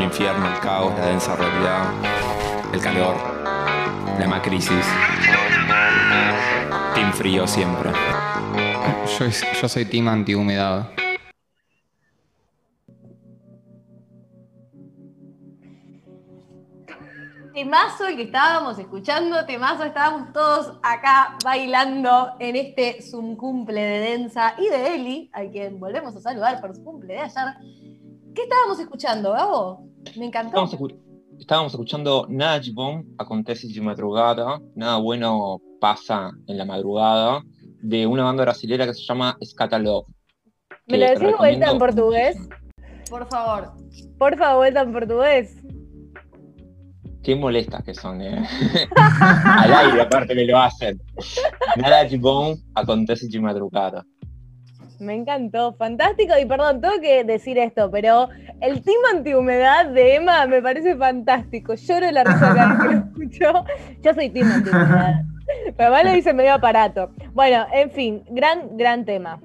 el infierno, el caos, la densa realidad, el calor, la macrisis. Team frío siempre. Yo, yo soy team antihumedad. Temazo el que estábamos escuchando, temazo, estábamos todos acá bailando en este Zoom cumple de Densa y de Eli, a quien volvemos a saludar por su cumple de ayer. ¿Qué estábamos escuchando, Gabo? Me encantó. Estábamos, escuchando Nada Acontece de madrugada, Nada bueno pasa en la madrugada, de una banda brasilera que se llama Scatalog. ¿Me lo decís vuelta en portugués? Por favor. Por favor, vuelta en portugués. Qué molestas que son, ¿eh? Al aire, aparte que lo hacen. Nada bom acontece de madrugada. Me encantó, fantástico. Y perdón, tengo que decir esto, pero el team antihumedad de Emma me parece fantástico. Lloro la risa cada vez que lo escucho. Yo soy team antihumedad. Pero además lo dice medio aparato. Bueno, en fin, gran, gran tema.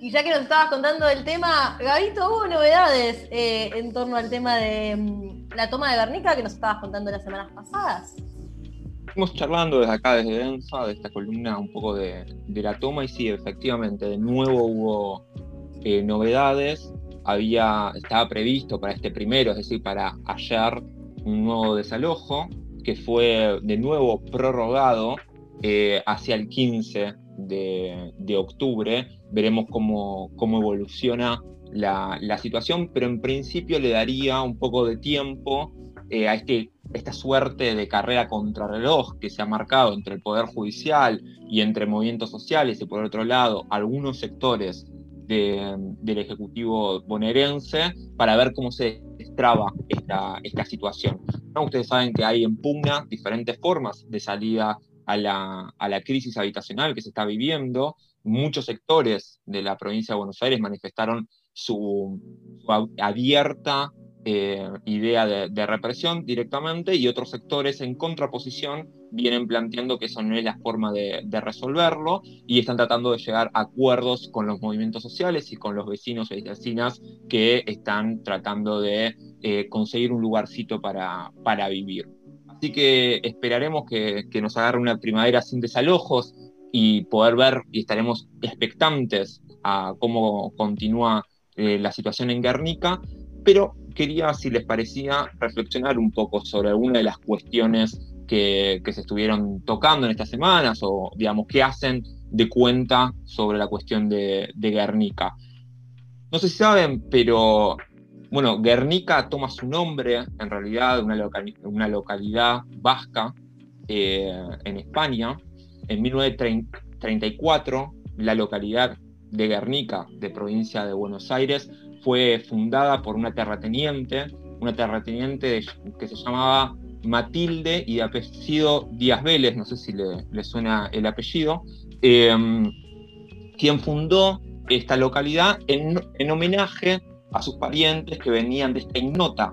Y ya que nos estabas contando del tema, Gabito, hubo novedades eh, en torno al tema de mm, la toma de Guernica que nos estabas contando las semanas pasadas. Estamos charlando desde acá, desde Densa, de esta columna, un poco de, la toma, y sí, efectivamente, de nuevo hubo eh, novedades. Había, estaba previsto para este primero, es decir, para ayer, un nuevo desalojo, que fue de nuevo prorrogado eh, hacia el 15 de, octubre. Veremos cómo, evoluciona la, situación, pero en principio le daría un poco de tiempo eh, a este, esta suerte de carrera contrarreloj que se ha marcado entre el Poder Judicial y entre movimientos sociales y por otro lado algunos sectores del Ejecutivo bonaerense para ver cómo se destraba esta, esta situación. Ustedes saben que hay en pugna diferentes formas de salida a la, a la crisis habitacional que se está viviendo. Muchos sectores de la provincia de Buenos Aires manifestaron su, abierta eh, idea de, represión directamente y otros sectores en contraposición vienen planteando que eso no es la forma de, resolverlo y están tratando de llegar a acuerdos con los movimientos sociales y con los vecinos y vecinas que están tratando de eh, conseguir un lugarcito para, para vivir. Así que esperaremos que, nos agarre una primavera sin desalojos y poder ver y estaremos expectantes a cómo continúa eh, la situación en Guernica, pero quería, si les parecía, reflexionar un poco sobre alguna de las cuestiones que, se estuvieron tocando en estas semanas, o digamos, qué hacen de cuenta sobre la cuestión de, Guernica. No sé si saben, pero bueno, Guernica toma su nombre, en realidad, de una, una localidad vasca eh, en España. En 1934, la localidad de Guernica, de provincia de Buenos Aires, fue fundada por una terrateniente, una terrateniente que se llamaba Matilde y de apellido Díaz Vélez, no sé si le, suena el apellido, em, quien fundó esta localidad en, en, homenaje a sus parientes que venían de esta ignota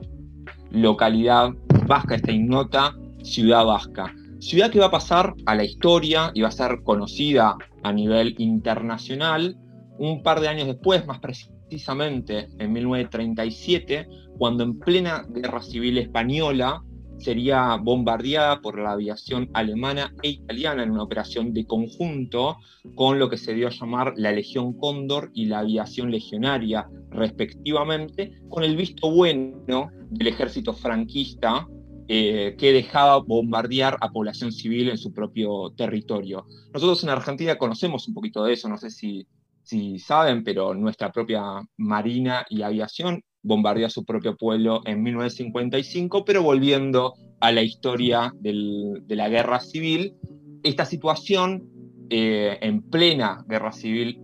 localidad vasca, esta ignota ciudad vasca. Ciudad que va a pasar a la historia y va a ser conocida a nivel internacional un par de años después, más precisamente en 1937, cuando en plena guerra civil española sería bombardeada por la aviación alemana e italiana en una operación de conjunto con lo que se dio a llamar la Legión Cóndor y la aviación legionaria, respectivamente, con el visto bueno del ejército franquista eh, que dejaba bombardear a población civil en su propio territorio. Nosotros en Argentina conocemos un poquito de eso, no sé si si saben, pero nuestra propia Marina y Aviación bombardeó su propio pueblo en 1955, pero volviendo a la historia de la guerra civil, esta situación eh, en plena guerra civil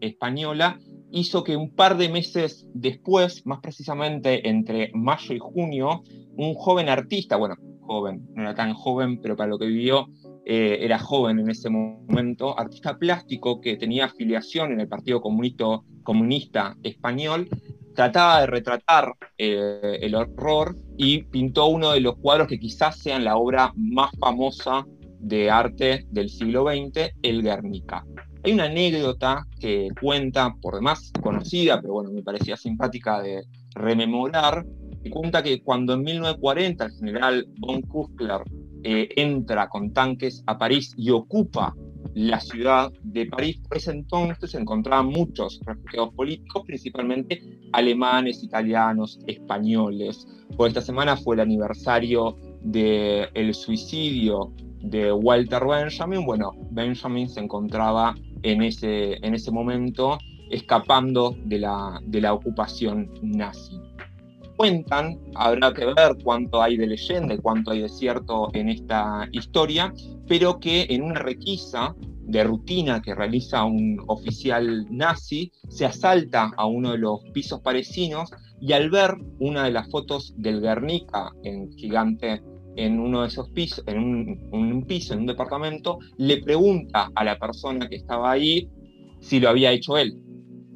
española hizo que un par de meses después, más precisamente entre mayo y junio, un joven artista, bueno, joven, no era tan joven, pero para lo que vivió eh, era joven en ese momento, artista plástico que tenía afiliación en el Partido Comunista, Comunista Español, trataba de retratar eh, el horror y pintó uno de los cuadros que quizás sean la obra más famosa de arte del siglo XX, el Guernica. Hay una anécdota que cuenta, por demás conocida, pero bueno, me parecía simpática de rememorar, que cuenta que cuando en 1940 el general von Kuskler eh, entra con tanques a París y ocupa la ciudad de París, por ese entonces se encontraban muchos refugiados políticos, principalmente alemanes, italianos, españoles. Por esta semana fue el aniversario del suicidio de Walter Benjamin. Bueno, Benjamin se encontraba en ese, en ese momento escapando de la, de la ocupación nazi. Cuentan, habrá que ver cuánto hay de leyenda y cuánto hay de cierto en esta historia, pero que en una requisa de rutina que realiza un oficial nazi, se asalta a uno de los pisos parecinos y al ver una de las fotos del Guernica en gigante en uno de esos pisos, en un, piso, en un departamento, le pregunta a la persona que estaba ahí si lo había hecho él.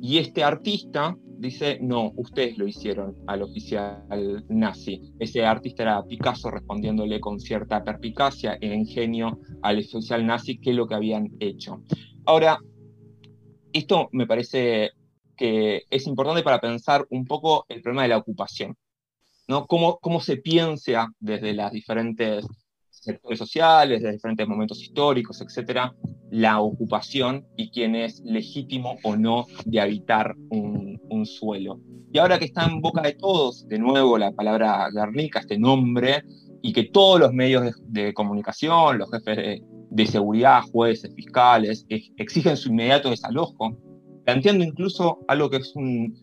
Y este artista dice, no, ustedes lo hicieron al oficial nazi. Ese artista era Picasso respondiéndole con cierta perpicacia e ingenio al oficial nazi qué es lo que habían hecho. Ahora, esto me parece que es importante para pensar un poco el problema de la ocupación. ¿no? Cómo, cómo se piensa desde las diferentes sectores sociales, de diferentes momentos históricos, etcétera, la ocupación y quién es legítimo o no de habitar un, un, suelo. Y ahora que está en boca de todos, de nuevo la palabra Guernica, este nombre, y que todos los medios de, comunicación, los jefes de, de, seguridad, jueces, fiscales, exigen su inmediato desalojo, planteando incluso algo que es un,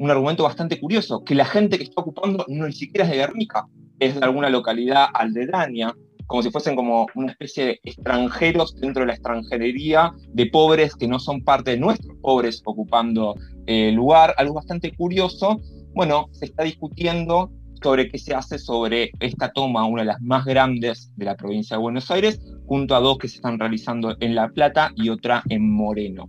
un argumento bastante curioso, que la gente que está ocupando no ni siquiera es de Guernica, es de alguna localidad aldedaña, como si fuesen como una especie de extranjeros dentro de la extranjería, de pobres que no son parte de nuestros pobres ocupando el lugar, algo bastante curioso. Bueno, se está discutiendo sobre qué se hace sobre esta toma, una de las más grandes de la provincia de Buenos Aires, junto a dos que se están realizando en La Plata y otra en Moreno.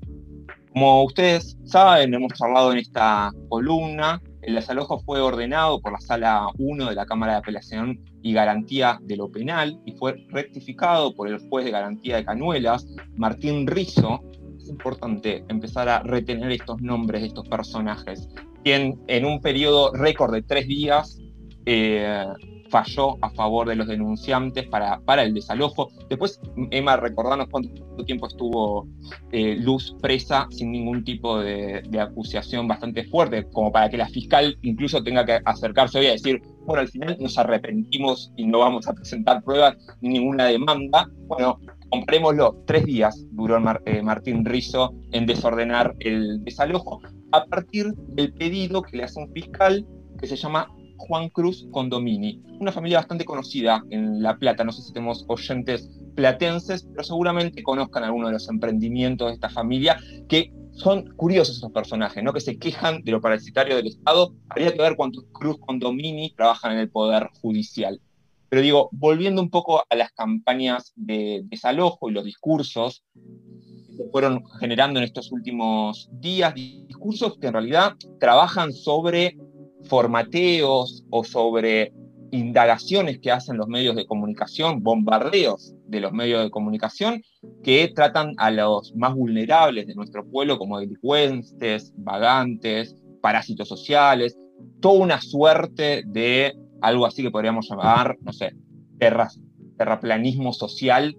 Como ustedes saben, hemos charlado en esta columna, el desalojo fue ordenado por la Sala 1 de la Cámara de Apelación y Garantía de lo Penal y fue rectificado por el juez de garantía de Canuelas, Martín Rizzo. Es importante empezar a retener estos nombres de estos personajes, quien en un periodo récord de tres días eh, falló a favor de los denunciantes para, para el desalojo. Después, Emma, recordanos cuánto tiempo estuvo eh, Luz presa sin ningún tipo de, acusación bastante fuerte, como para que la fiscal incluso tenga que acercarse hoy a decir, bueno, al final nos arrepentimos y no vamos a presentar pruebas ni ninguna demanda. Bueno, comprémoslo, tres días duró eh, Martín Rizzo en desordenar el desalojo a partir del pedido que le hace un fiscal que se llama Juan Cruz Condomini, una familia bastante conocida en La Plata. No sé si tenemos oyentes platenses, pero seguramente conozcan algunos de los emprendimientos de esta familia que son curiosos esos personajes, ¿no? que se quejan de lo parasitario del Estado. Habría que ver cuántos Cruz Condomini trabajan en el Poder Judicial. Pero digo, volviendo un poco a las campañas de desalojo y los discursos que fueron generando en estos últimos días, discursos que en realidad trabajan sobre formateos o sobre indagaciones que hacen los medios de comunicación, bombardeos de los medios de comunicación, que tratan a los más vulnerables de nuestro pueblo como delincuentes, vagantes, parásitos sociales, toda una suerte de algo así que podríamos llamar, no sé, terraplanismo social,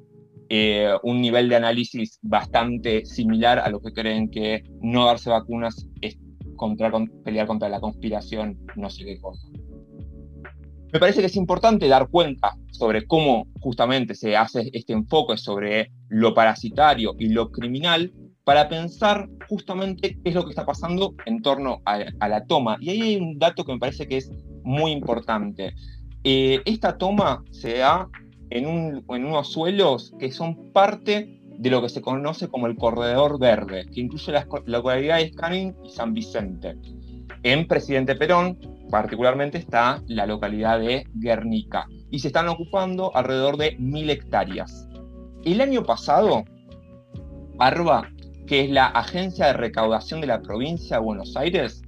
eh, un nivel de análisis bastante similar a lo que creen que no darse vacunas es contra, pelear contra la conspiración, no sé qué cosa. Me parece que es importante dar cuenta sobre cómo justamente se hace este enfoque sobre lo parasitario y lo criminal para pensar justamente qué es lo que está pasando en torno a, la toma. Y ahí hay un dato que me parece que es muy importante. Eh, esta toma se da en, en unos suelos que son parte de lo que se conoce como el Corredor Verde, que incluye las localidades Canin y San Vicente. En Presidente Perón, particularmente, está la localidad de Guernica, y se están ocupando alrededor de mil hectáreas. El año pasado, ARBA, que es la agencia de recaudación de la provincia de Buenos Aires,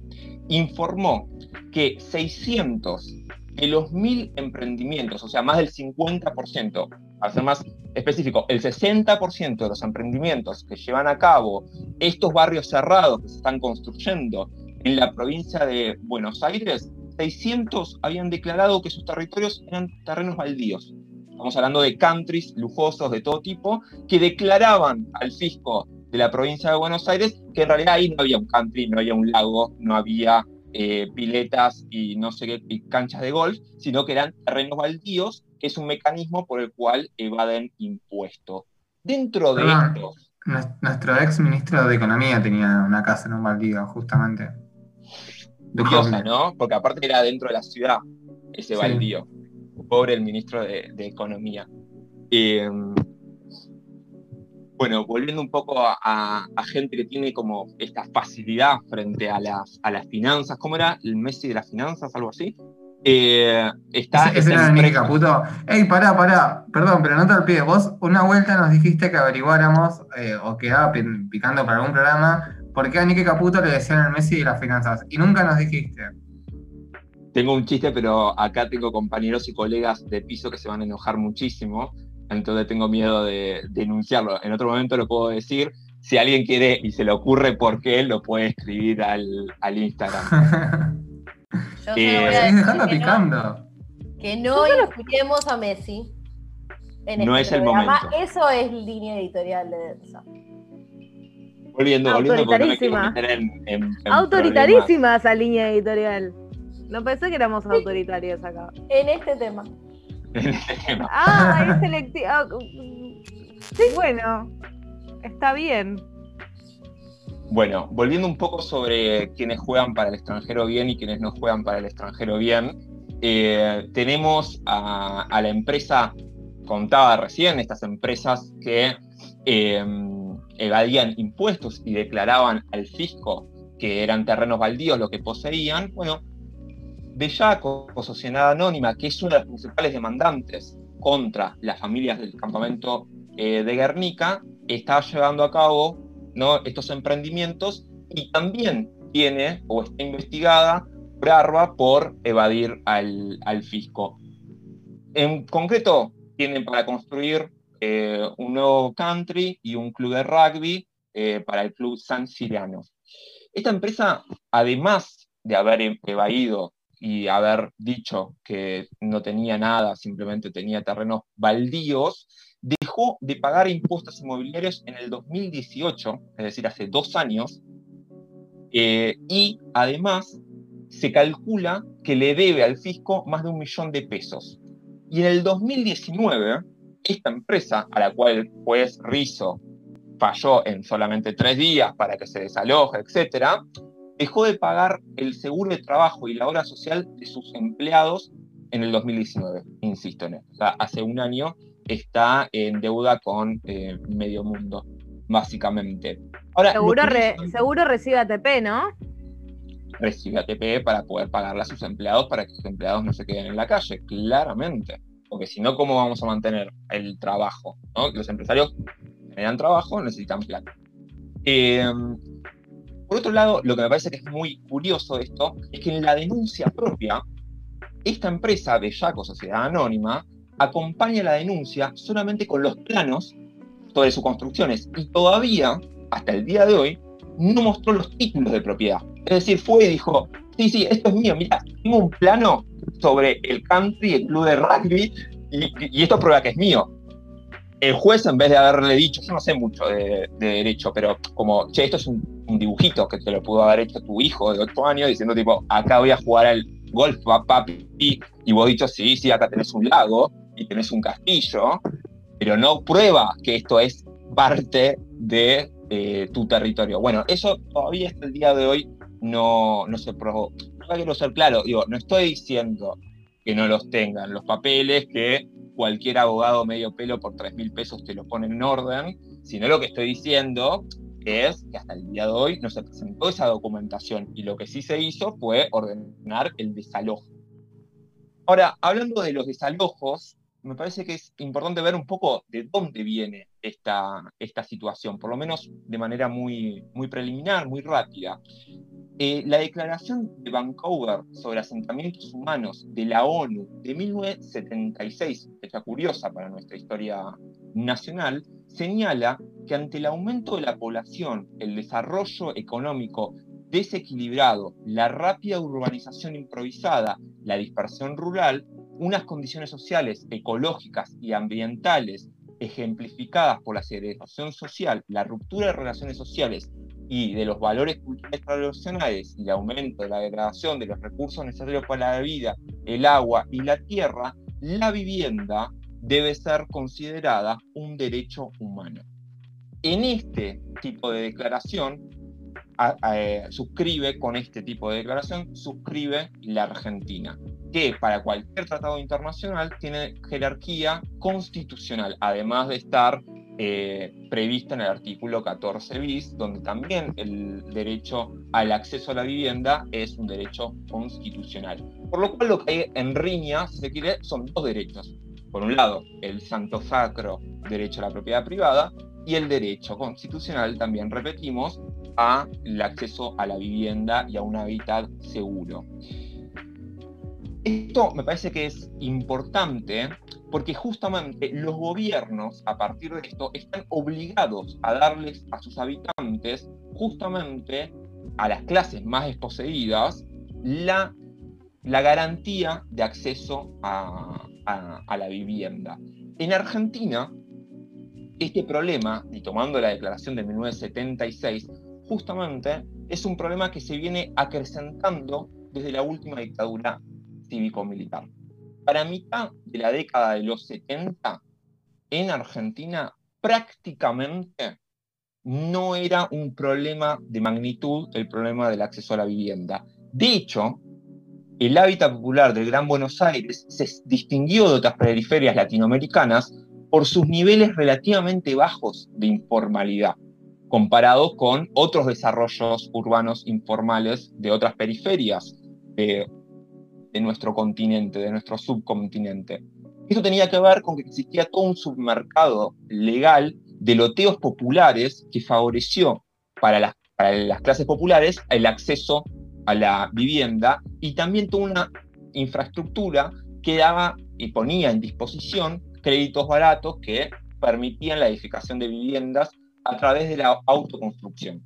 informó que 600 de los mil emprendimientos, o sea, más del 50%, para ser más específico, el 60% de los emprendimientos que llevan a cabo estos barrios cerrados que se están construyendo en la provincia de Buenos Aires, 600 habían declarado que sus territorios eran terrenos baldíos. Estamos hablando de countries lujosos de todo tipo que declaraban al fisco de la provincia de Buenos Aires que en realidad ahí no había un country, no había un lago, no había eh, piletas y no sé qué, canchas de golf, sino que eran terrenos baldíos, que es un mecanismo por el cual evaden impuestos. Dentro de estos... Nuestro ex ministro de Economía tenía una casa en un baldío, justamente. Curiosa, ¿no? Porque aparte era dentro de la ciudad, ese baldío. Pobre el ministro de, Economía. Eh, bueno, volviendo un poco a, gente que tiene como esta facilidad frente a las, a las finanzas, ¿cómo era? ¿El Messi de las finanzas? Algo así. Eh, está, ese, era el Caputo. Ey, pará, pará, perdón, pero no te olvides. Vos una vuelta nos dijiste que averiguáramos eh, o quedaba picando para algún programa por qué a Nicky Caputo le decían el Messi de las finanzas. Y nunca nos dijiste. Tengo un chiste, pero acá tengo compañeros y colegas de piso que se van a enojar muchísimo entonces tengo miedo de, denunciarlo. En otro momento lo puedo decir. Si alguien quiere y se le ocurre por qué, lo puede escribir al, Instagram. Yo eh, dejando picando. que no escuchemos a Messi. no este es el momento. Eso es línea editorial de Densa. Volviendo, volviendo, Autoritarísima. Autoritarísima esa línea editorial. No pensé que éramos autoritarios acá. En este tema. Ah, es selectivo. Ah, sí. Bueno, está bien. Bueno, volviendo un poco sobre quienes juegan para el extranjero bien y quienes no juegan para el extranjero bien, eh, tenemos a, la empresa contada recién, estas empresas que em, evadían impuestos y declaraban al fisco que eran terrenos baldíos lo que poseían. Bueno, Bellaco, Sociedad Anónima, que es una de las principales demandantes contra las familias del campamento eh, de Guernica, está llevando a cabo ¿no? estos emprendimientos y también tiene o está investigada por ARBA por evadir al, fisco. En concreto, tienen para construir eh, un nuevo country y un club de rugby eh, para el club San Siriano. Esta empresa, además de haber evadido y haber dicho que no tenía nada, simplemente tenía terrenos baldíos, dejó de pagar impuestos inmobiliarios en el 2018, es decir, hace dos años, eh, y además se calcula que le debe al fisco más de un millón de pesos. Y en el 2019, esta empresa, a la cual el juez Rizo falló en solamente tres días para que se desaloje, etc., dejó de pagar el seguro de trabajo y la obra social de sus empleados en el 2019, insisto en esto. Hace un año está en deuda con eh, medio mundo, básicamente. Ahora, seguro, seguro recibe ATP, ¿no? Recibe ATP para poder pagarle a sus empleados para que sus empleados no se queden en la calle, claramente. Porque si no, ¿cómo vamos a mantener el trabajo? Los empresarios generan trabajo, necesitan plata. Eh, por otro lado, lo que me parece que es muy curioso de esto es que en la denuncia propia, esta empresa, Bellaco Sociedad Anónima, acompaña la denuncia solamente con los planos de sus construcciones y todavía, hasta el día de hoy, no mostró los títulos de propiedad. Es decir, fue y dijo, sí, sí, esto es mío, mira, tengo un plano sobre el country, el club de rugby, y, y esto prueba que es mío el juez, en vez de haberle dicho, yo no sé mucho de, derecho, pero como, che, esto es un, dibujito que te lo pudo haber hecho tu hijo de 8 años, diciendo tipo, acá voy a jugar al golf, papi, y vos dicho, sí, sí, acá tenés un lago y tenés un castillo, pero no prueba que esto es parte de eh, tu territorio. Bueno, eso todavía hasta el día de hoy no, no se probó. No quiero ser claro, digo, no estoy diciendo que no los tengan los papeles, que cualquier abogado medio pelo por 3 mil pesos te lo pone en orden, sino lo que estoy diciendo es que hasta el día de hoy no se presentó esa documentación y lo que sí se hizo fue ordenar el desalojo. Ahora, hablando de los desalojos, me parece que es importante ver un poco de dónde viene esta, esta situación, por lo menos de manera muy, muy preliminar, muy rápida. eh, la Declaración de Vancouver sobre asentamientos humanos de la ONU de 1976, fecha curiosa para nuestra historia nacional, señala que ante el aumento de la población, el desarrollo económico desequilibrado, la rápida urbanización improvisada, la dispersión rural, unas condiciones sociales, ecológicas y ambientales ejemplificadas por la segregación social, la ruptura de relaciones sociales y de los valores culturales tradicionales y el aumento de la degradación de los recursos necesarios para la vida, el agua y la tierra, la vivienda debe ser considerada un derecho humano. En este tipo de declaración, suscribe con este tipo de declaración, suscribe la Argentina, que para cualquier tratado internacional tiene jerarquía constitucional, además de estar eh, prevista en el artículo 14 bis, donde también el derecho al acceso a la vivienda es un derecho constitucional. Por lo cual lo que hay en riña, si se quiere, son dos derechos. Por un lado, el santo sacro derecho a la propiedad privada y el derecho constitucional, también repetimos, al acceso a la vivienda y a un hábitat seguro. Esto me parece que es importante porque justamente los gobiernos, a partir de esto, están obligados a darles a sus habitantes, justamente a las clases más desposeídas, la, la garantía de acceso a, a la vivienda. En Argentina, este problema, y tomando la declaración de 1976, justamente es un problema que se viene acrecentando desde la última dictadura cívico-militar. Para mitad de la década de los 70, en Argentina prácticamente no era un problema de magnitud el problema del acceso a la vivienda. De hecho, el hábitat popular del Gran Buenos Aires se distinguió de otras periferias latinoamericanas por sus niveles relativamente bajos de informalidad, comparado con otros desarrollos urbanos informales de otras periferias de nuestro continente, de nuestro subcontinente. Esto tenía que ver con que existía todo un submercado legal de loteos populares que favoreció para las, las clases populares el acceso a la vivienda y también toda una infraestructura que daba y ponía en disposición créditos baratos que permitían la edificación de viviendas a través de la autoconstrucción.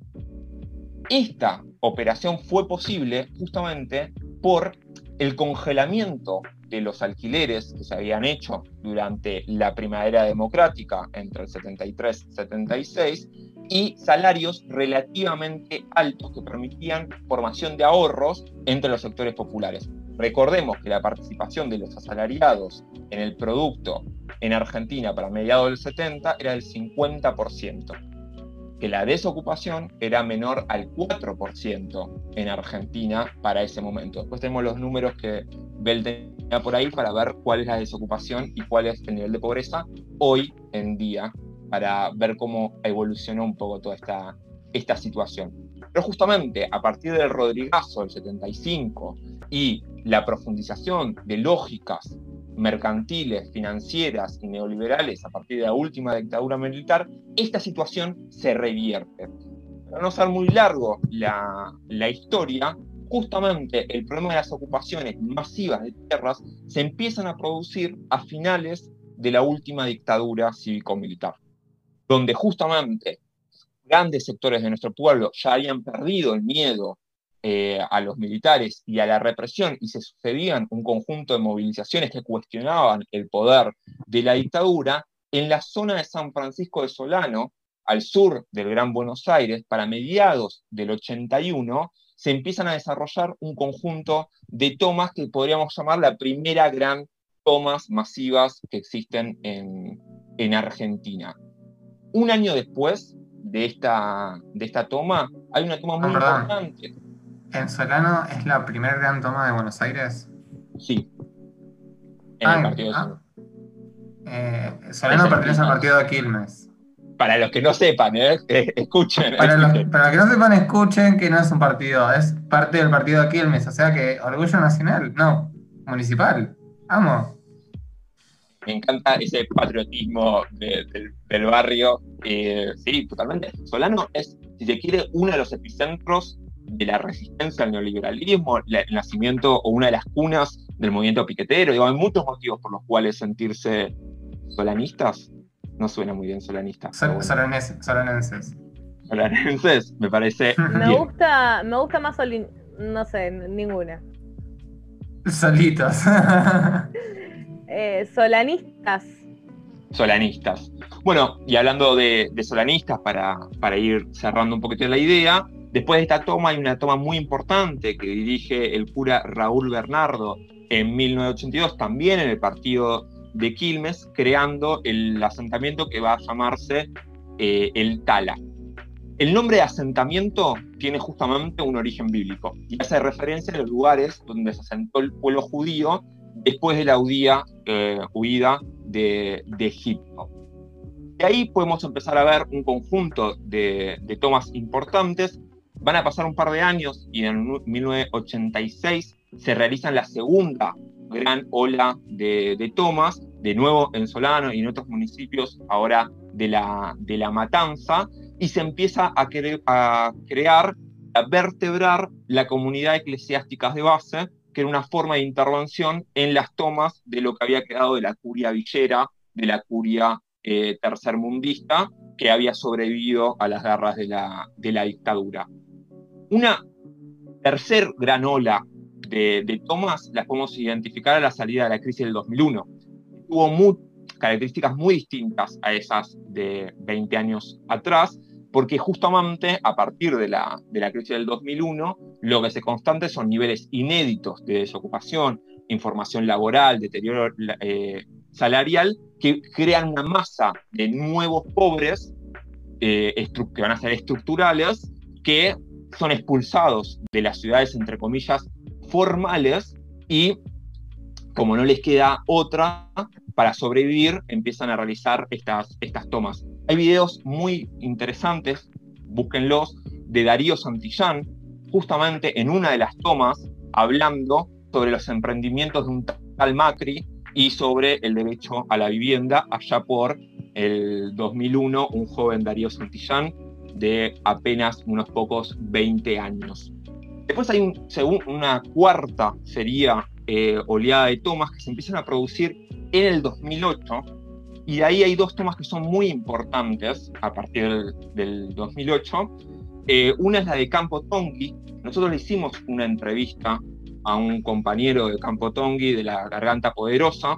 Esta operación fue posible justamente por el congelamiento de los alquileres que se habían hecho durante la primavera democrática entre el 73 y 76 y salarios relativamente altos que permitían formación de ahorros entre los sectores populares. Recordemos que la participación de los asalariados en el producto en Argentina para mediados del 70 era del 50% que la desocupación era menor al 4% en Argentina para ese momento. Después tenemos los números que Bell tenía por ahí para ver cuál es la desocupación y cuál es el nivel de pobreza hoy en día, para ver cómo evolucionó un poco toda esta, esta situación. Pero justamente a partir del Rodrigazo del 75 y la profundización de lógicas mercantiles, financieras y neoliberales a partir de la última dictadura militar, esta situación se revierte. Para no ser muy largo la, historia, justamente el problema de las ocupaciones masivas de tierras se empiezan a producir a finales de la última dictadura cívico-militar, donde justamente grandes sectores de nuestro pueblo ya habían perdido el miedo eh, a los militares y a la represión y se sucedían un conjunto de movilizaciones que cuestionaban el poder de la dictadura, en la zona de San Francisco de Solano, al sur del Gran Buenos Aires, para mediados del 81, se empiezan a desarrollar un conjunto de tomas que podríamos llamar la primera gran tomas masivas que existen en, en Argentina. Un año después de esta, de esta toma, hay una toma muy ah, importante ¿En Solano es la primera gran toma de Buenos Aires? Sí. En el partido ah. eh, Solano pertenece al partido de Quilmes. Para los que no sepan, ¿eh? escuchen. Para los, que no sepan, escuchen que no es un partido, es parte del partido de Quilmes. O sea que Orgullo Nacional, no, municipal. Vamos. Me encanta ese patriotismo del barrio. Eh, sí, totalmente. Solano es, si se quiere, uno de los epicentros de la resistencia al neoliberalismo, el nacimiento o una de las cunas del movimiento piquetero. Digo, hay muchos motivos por los cuales sentirse solanistas. No suena muy bien solanistas. solanenses. Solanenses, me parece. me gusta, me gusta más solin... no sé, ninguna. Solitos. Eh, solanistas. Solanistas. Bueno, y hablando de, solanistas, para, para, ir cerrando un poquito la idea, después de esta toma hay una toma muy importante que dirige el cura Raúl Bernardo en 1982, también en el partido de Quilmes, creando el asentamiento que va a llamarse eh, el Tala. El nombre de asentamiento tiene justamente un origen bíblico y hace referencia a los lugares donde se asentó el pueblo judío después de la eh, huida de, Egipto. De ahí podemos empezar a ver un conjunto de, tomas importantes. Van a pasar un par de años y en 1986 se realiza la segunda gran ola de, tomas, de nuevo en Solano y en otros municipios ahora de la, Matanza, y se empieza a, a crear, a vertebrar la comunidad eclesiástica de base, que era una forma de intervención en las tomas de lo que había quedado de la curia villera, de la curia eh, tercermundista, que había sobrevivido a las garras de la dictadura. Una tercer gran ola de, de, tomas las podemos identificar a la salida de la crisis del 2001. Tuvo características muy distintas a esas de 20 años atrás, porque justamente a partir de la, de la crisis del 2001, lo que se constante son niveles inéditos de desocupación, información laboral, deterioro eh, salarial, que crean una masa de nuevos pobres eh, que van a ser estructurales, que son expulsados de las ciudades, entre comillas, formales y como no les queda otra, para sobrevivir empiezan a realizar estas, estas tomas. Hay videos muy interesantes, búsquenlos, de Darío Santillán, justamente en una de las tomas, hablando sobre los emprendimientos de un tal Macri y sobre el derecho a la vivienda allá por el 2001, un joven Darío Santillán de apenas unos pocos 20 años. Después hay un, una cuarta sería eh, oleada de tomas que se empiezan a producir en el 2008 y ahí hay dos tomas que son muy importantes a partir del, 2008. Eh, una es la de Campo Tongi. Nosotros le hicimos una entrevista a un compañero de Campo Tongi de la Garganta Poderosa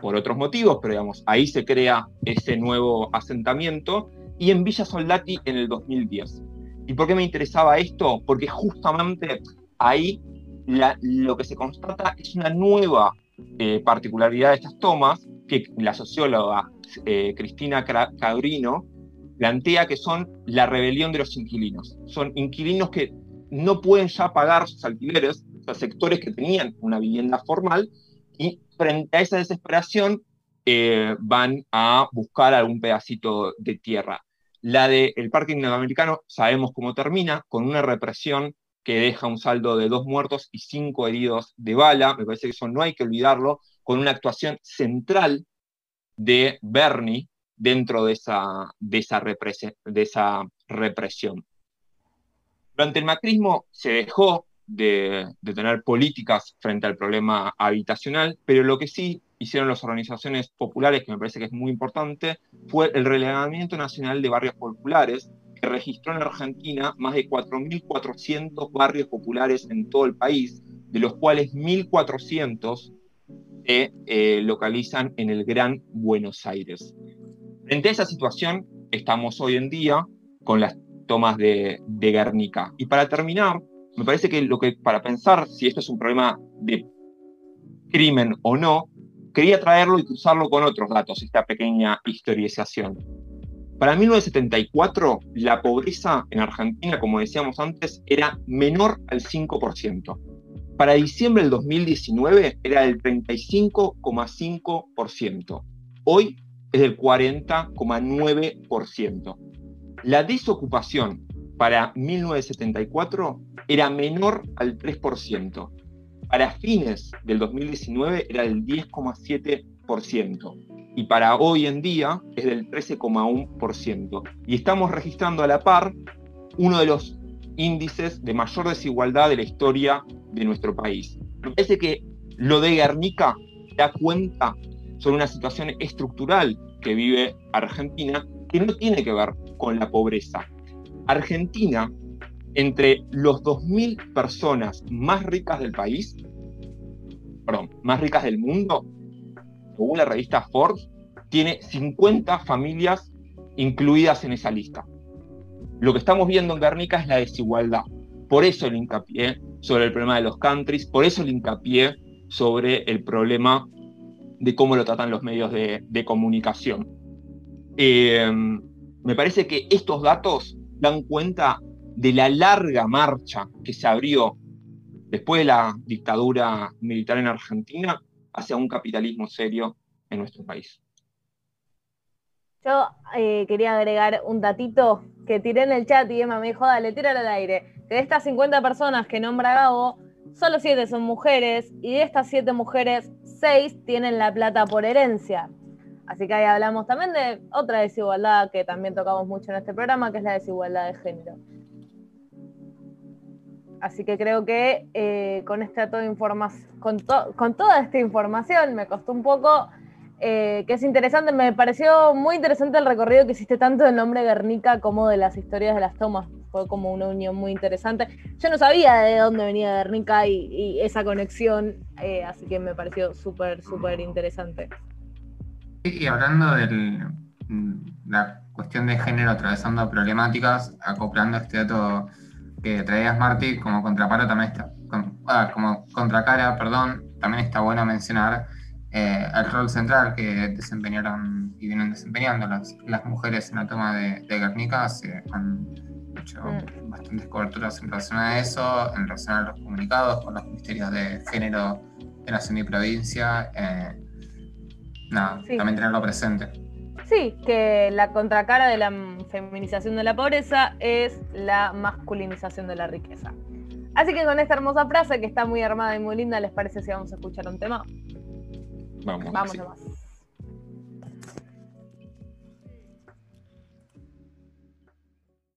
por otros motivos, pero digamos, ahí se crea ese nuevo asentamiento y en Villa Soldati en el 2010. ¿Y por qué me interesaba esto? Porque justamente ahí lo que se constata es una nueva eh, particularidad de estas tomas que la socióloga eh, Cristina Cadrino plantea que son la rebelión de los inquilinos. Son inquilinos que no pueden ya pagar sus alquileres, o sea, sectores que tenían una vivienda formal, y frente a esa desesperación eh, van a buscar algún pedacito de tierra. La del el Parque Interamericano sabemos cómo termina, con una represión que deja un saldo de dos muertos y cinco heridos de bala. Me parece que eso no hay que olvidarlo, con una actuación central de Bernie dentro de esa, de esa, de esa represión. Durante el macrismo se dejó de, de, tener políticas frente al problema habitacional, pero lo que sí hicieron las organizaciones populares, que me parece que es muy importante, fue el relevamiento nacional de barrios populares, que registró en Argentina más de 4.400 barrios populares en todo el país, de los cuales 1.400 se eh, localizan en el Gran Buenos Aires. Frente a esa situación, estamos hoy en día con las tomas de, de Guernica. Y para terminar, me parece que lo que para pensar si esto es un problema de crimen o no, quería traerlo y cruzarlo con otros datos, esta pequeña historización. Para 1974, la pobreza en Argentina, como decíamos antes, era menor al 5%. Para diciembre del 2019 era del 35,5%. Hoy es del 40,9%. La desocupación para 1974 era menor al 3%. Para fines del 2019 era del 10,7% y para hoy en día es del 13,1%. Y estamos registrando a la par uno de los índices de mayor desigualdad de la historia de nuestro país. Me parece que lo de Guernica da cuenta sobre una situación estructural que vive Argentina que no tiene que ver con la pobreza. Argentina, entre los 2.000 personas más ricas del país, perdón, más ricas del mundo, según la revista Forbes, tiene 50 familias incluidas en esa lista. Lo que estamos viendo en Guernica es la desigualdad. Por eso el hincapié sobre el problema de los countries, por eso el hincapié sobre el problema de cómo lo tratan los medios de, comunicación. Eh, me parece que estos datos dan cuenta de la larga marcha que se abrió después de la dictadura militar en Argentina hacia un capitalismo serio en nuestro país. Yo eh, quería agregar un datito que tiré en el chat y Emma me dijo, dale, tíralo al aire. De estas 50 personas que nombra Gabo, solo 7 son mujeres y de estas 7 mujeres, 6 tienen la plata por herencia. Así que ahí hablamos también de otra desigualdad que también tocamos mucho en este programa, que es la desigualdad de género. Así que creo que eh, con, esta toda con, con toda esta información me costó un poco eh, que es interesante, me pareció muy interesante el recorrido que hiciste tanto del nombre Guernica como de las historias de las tomas. Fue como una unión muy interesante. Yo no sabía de dónde venía Guernica y, esa conexión, eh, así que me pareció súper, súper interesante. Y hablando de la cuestión de género atravesando problemáticas, acoplando este dato que traías Marty como contraparo también está, ah, como contracara, perdón, también está bueno mencionar eh, el rol central que desempeñaron y vienen desempeñando las, las mujeres en la toma de, de Guernica. Se han hecho mm. bastantes coberturas en relación a eso, en relación a los comunicados con los ministerios de género de nación y provincia. Eh, nada, también tenerlo presente. Sí, que la contracara de la feminización de la pobreza es la masculinización de la riqueza. Así que con esta hermosa frase que está muy armada y muy linda, ¿les parece si vamos a escuchar un tema? Vamos. Vamos nomás.